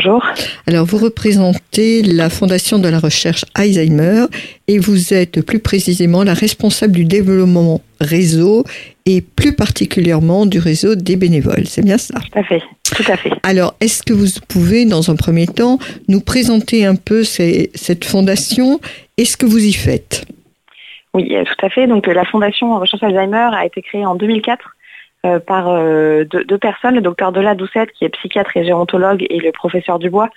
Bonjour. Alors, vous représentez la Fondation de la recherche Alzheimer et vous êtes plus précisément la responsable du développement réseau et plus particulièrement du réseau des bénévoles. C'est bien ça? Tout à fait. Tout à fait. Alors, est-ce que vous pouvez, dans un premier temps, nous présenter un peu cette fondation? Et ce que vous y faites? Oui, tout à fait. Donc, la Fondation Recherche Alzheimer a été créée en 2004 euh, par euh, deux, personnes, le docteur Dela Doucette, qui est psychiatre et gérontologue, et le professeur Dubois,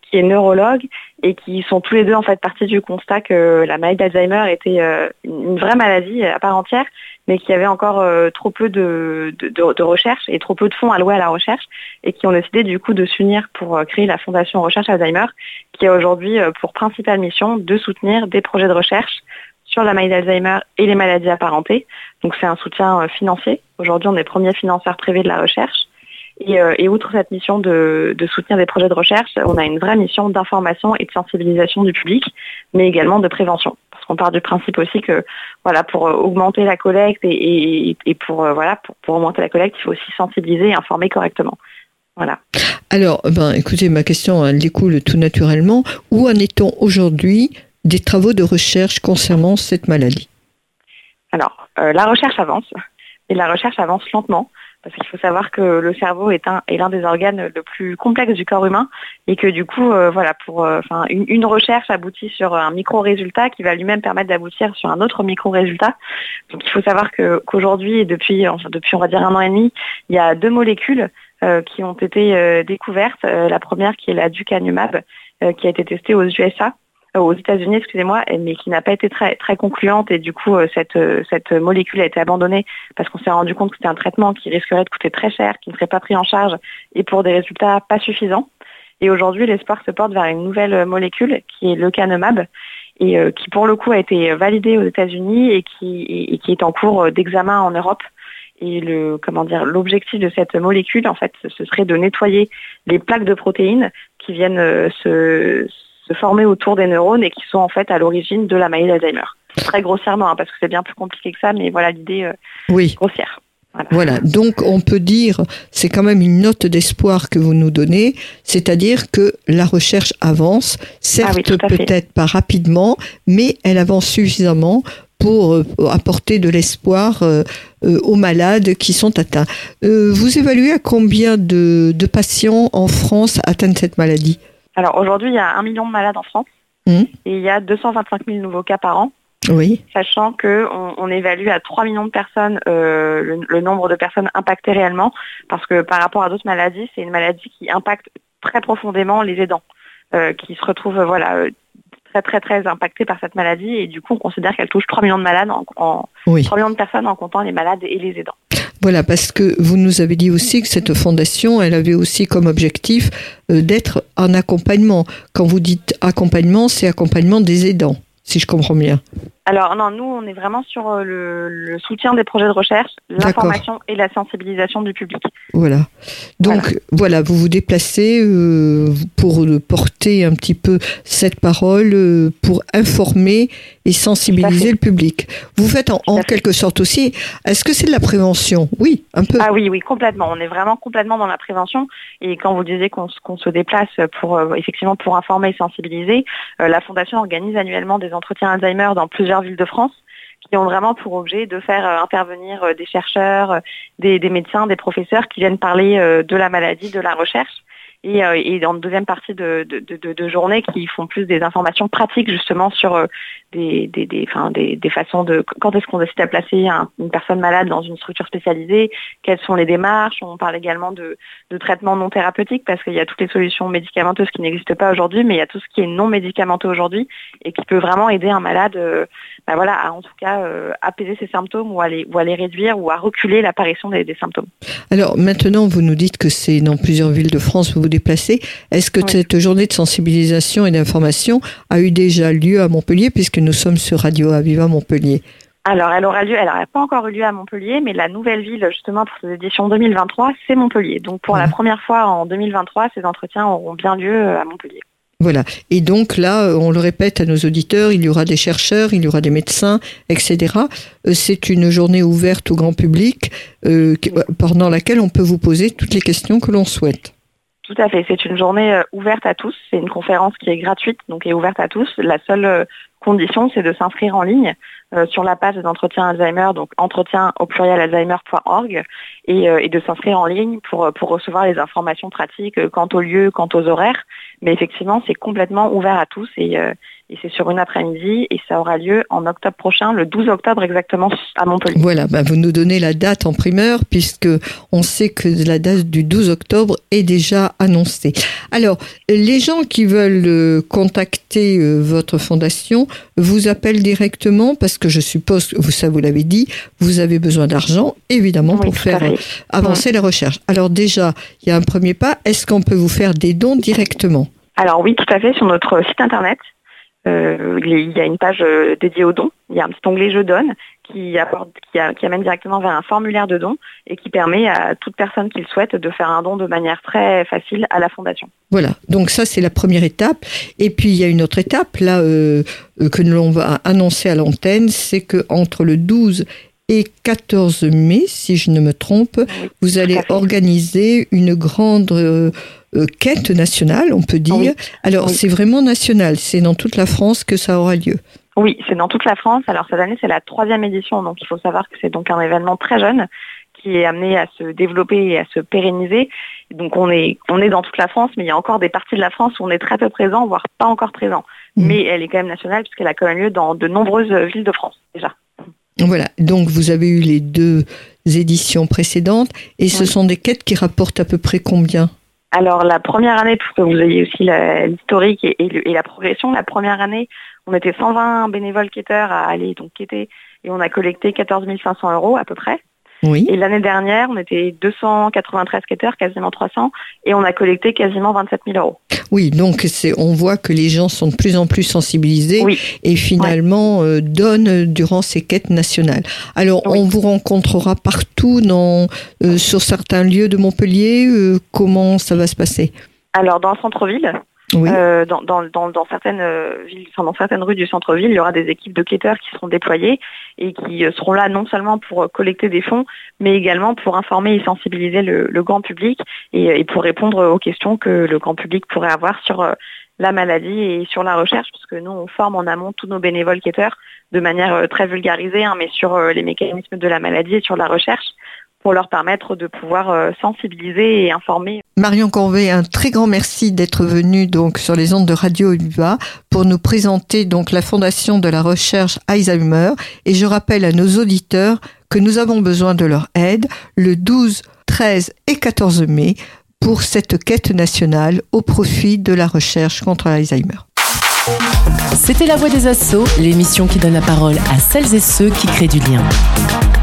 qui est neurologue, et qui sont tous les deux en fait partis du constat que la maladie d'Alzheimer était euh, une vraie maladie à part entière, mais qu'il y avait encore trop peu de, de, recherche et trop peu de fonds alloués à la recherche, et qui ont décidé du coup de s'unir pour créer la Fondation Recherche Alzheimer, qui a aujourd'hui pour principale mission de soutenir des projets de recherche sur la maladie d'Alzheimer et les maladies apparentées. Donc c'est un soutien euh, financier. Aujourd'hui, on est premier financeur privé de la recherche. Et, euh, outre cette mission de, soutenir des projets de recherche, on a une vraie mission d'information et de sensibilisation du public, mais également de prévention. Parce qu'on part du principe aussi que voilà, pour euh, augmenter la collecte et, pour, voilà, pour, augmenter la collecte, il faut aussi sensibiliser et informer correctement. Voilà. Alors, ben, écoutez, ma question, elle découle tout naturellement. Où en est-on aujourd'hui des travaux de recherche concernant cette maladie Alors, euh, la recherche avance, et la recherche avance lentement, parce qu'il faut savoir que le cerveau est l'un des organes le plus complexe du corps humain, et que du coup, euh, voilà, pour, euh, une, recherche aboutit sur un micro-résultat qui va lui-même permettre d'aboutir sur un autre micro-résultat. Donc, il faut savoir qu'aujourd'hui, et depuis, depuis, on va dire un an et demi, il y a deux molécules qui ont été découvertes. la première qui est la ducanumab, qui a été testée aux USA aux États-Unis, excusez-moi, mais qui n'a pas été très très concluante et du coup euh, cette euh, cette molécule a été abandonnée parce qu'on s'est rendu compte que c'était un traitement qui risquerait de coûter très cher, qui ne serait pas pris en charge et pour des résultats pas suffisants. Et aujourd'hui, l'espoir se porte vers une nouvelle molécule qui est le canomab et qui pour le coup a été validée aux États-Unis et qui et qui est en cours d'examen en Europe. Et le comment dire l'objectif de cette molécule en fait ce serait de nettoyer les plaques de protéines qui viennent se se former autour des neurones et qui sont en fait à l'origine de la maladie d'Alzheimer. Très grossièrement, hein, parce que c'est bien plus compliqué que ça, mais voilà l'idée euh, oui. grossière. Voilà. donc on peut dire, c'est quand même une note d'espoir que vous nous donnez, c'est-à-dire que la recherche avance, certes ah peut-être pas rapidement, mais elle avance suffisamment pour euh, apporter de l'espoir euh, aux malades qui sont atteints. vous évaluez à combien de, de patients en France atteignent cette maladie? Alors aujourd'hui, il y a un million de malades en France mmh. et il y a 225 000 nouveaux cas par an. Oui. Sachant qu'on on évalue à 3 millions de personnes euh, le, nombre de personnes impactées réellement, parce que par rapport à d'autres maladies, c'est une maladie qui impacte très profondément les aidants, euh, qui se retrouvent voilà, euh, très très très impactés par cette maladie, et du coup on considère qu'elle touche 3 millions de malades, en, 3 millions de personnes en comptant les malades et les aidants. Voilà, parce que vous nous avez dit aussi que cette fondation, elle avait aussi comme objectif euh, d'être un accompagnement. Quand vous dites accompagnement, c'est accompagnement des aidants, si je comprends bien. Alors non, nous on est vraiment sur euh, le, soutien des projets de recherche, l'information et la sensibilisation du public. Voilà. Donc voilà, vous vous déplacez euh, pour porter un petit peu cette parole, euh, pour informer et sensibiliser le public. Vous faites en, quelque sorte aussi. Est-ce que c'est de la prévention? Oui, un peu. Ah oui, oui, complètement. On est vraiment complètement dans la prévention. Et quand vous disiez qu'on se déplace pour effectivement pour informer et sensibiliser, la fondation organise annuellement des entretiens Alzheimer dans plusieurs villes de France qui ont vraiment pour objet de faire euh, intervenir euh, des chercheurs, euh, des, médecins, des professeurs qui viennent parler de la maladie, de la recherche. Et, et dans une deuxième partie de, de, journée qui font plus des informations pratiques justement sur des, des, des, des, des façons de quand est-ce qu'on décide à placer une personne malade dans une structure spécialisée, quelles sont les démarches. On parle également de, de traitements non thérapeutiques parce qu'il y a toutes les solutions médicamenteuses qui n'existent pas aujourd'hui, mais il y a tout ce qui est non médicamenteux aujourd'hui et qui peut vraiment aider un malade bah voilà, à en tout cas euh, apaiser ses symptômes ou à, les, ou à les réduire ou à reculer l'apparition des, symptômes. Alors maintenant, vous nous dites que c'est dans plusieurs villes de France vous vous déplacez. Est-ce que cette journée de sensibilisation et d'information a eu déjà lieu à Montpellier puisque nous sommes sur Radio Aviva Montpellier? Alors, elle aura lieu, elle n'aurait pas encore eu lieu à Montpellier, mais la nouvelle ville, justement, pour cette édition 2023, c'est Montpellier. Donc, pour la première fois en 2023, ces entretiens auront bien lieu euh, à Montpellier. Voilà. Et donc là, euh, on le répète à nos auditeurs, il y aura des chercheurs, il y aura des médecins, etc. Euh, c'est une journée ouverte au grand public pendant laquelle on peut vous poser toutes les questions que l'on souhaite. Tout à fait. C'est une journée ouverte à tous. C'est une conférence qui est gratuite, donc est ouverte à tous. La seule condition, c'est de s'inscrire en ligne. Euh, sur la page d'entretien Alzheimer, donc entretien au pluriel euh, et, de s'inscrire en ligne pour, pour recevoir les informations pratiques euh, quant au lieu, quant aux horaires. Mais effectivement, c'est complètement ouvert à tous et c'est sur une après-midi et ça aura lieu en octobre prochain, le 12 octobre exactement à Montpellier. Voilà, bah vous nous donnez la date en primeur puisque on sait que la date du 12 octobre est déjà annoncée. Alors, les gens qui veulent euh, contacter euh, votre fondation vous appellent directement parce que je suppose, vous ça vous l'avez dit, vous avez besoin d'argent évidemment pour faire avancer la recherche. Alors déjà, il y a un premier pas. Est-ce qu'on peut vous faire des dons directement? Alors oui, tout à fait, sur notre site internet, euh, il y a une page euh, dédiée aux dons. Il y a un petit onglet Je donne qui, apporte, qui, amène directement vers un formulaire de dons et qui permet à toute personne qui le souhaite de faire un don de manière très facile à la fondation. Voilà, donc ça c'est la première étape. Et puis il y a une autre étape là euh, que l'on va annoncer à l'antenne, c'est que entre le 12 et 14 mai, si je ne me trompe, vous allez organiser une grande euh, quête nationale, on peut dire. Alors, c'est vraiment national, c'est dans toute la France que ça aura lieu. Oui, c'est dans toute la France. Alors, cette année, c'est la troisième édition, donc il faut savoir que c'est donc un événement très jeune qui est amené à se développer et à se pérenniser. Donc on est on est dans toute la France, mais il y a encore des parties de la France où on est très peu présent, voire pas encore présent. Mmh. Mais elle est quand même nationale puisqu'elle a quand même lieu dans de nombreuses villes de France déjà. Voilà, donc vous avez eu les deux éditions précédentes et ce sont des quêtes qui rapportent à peu près combien? Alors la première année, pour que vous ayez aussi l'historique et, la progression, la première année, on était 120 bénévoles quêteurs à aller donc quêter et on a collecté 14 500 euros à peu près. Oui. Et l'année dernière, on était 293 quêteurs, quasiment 300, et on a collecté quasiment 27 000 euros. Oui, donc c'est, on voit que les gens sont de plus en plus sensibilisés et finalement euh, donnent durant ces quêtes nationales. Alors, on vous rencontrera partout dans, euh, sur certains lieux de Montpellier. Euh, comment ça va se passer? Alors, dans le centre-ville, euh, dans, dans, dans, certaines euh, villes, dans certaines rues du centre-ville, il y aura des équipes de quêteurs qui seront déployées et qui euh, seront là non seulement pour collecter des fonds, mais également pour informer et sensibiliser le, le grand public et, et, pour répondre aux questions que le grand public pourrait avoir sur la maladie et sur la recherche, puisque nous, on forme en amont tous nos bénévoles quêteurs de manière très vulgarisée, hein, mais sur les mécanismes de la maladie et sur la recherche pour leur permettre de pouvoir euh, sensibiliser et informer. Marion Corvet, un très grand merci d'être venue donc sur les ondes de Radio UVA pour nous présenter donc la fondation de la recherche Alzheimer et je rappelle à nos auditeurs que nous avons besoin de leur aide le 12, 13 et 14 mai pour cette quête nationale au profit de la recherche contre l'Alzheimer. C'était La Voix des Assauts, l'émission qui donne la parole à celles et ceux qui créent du lien.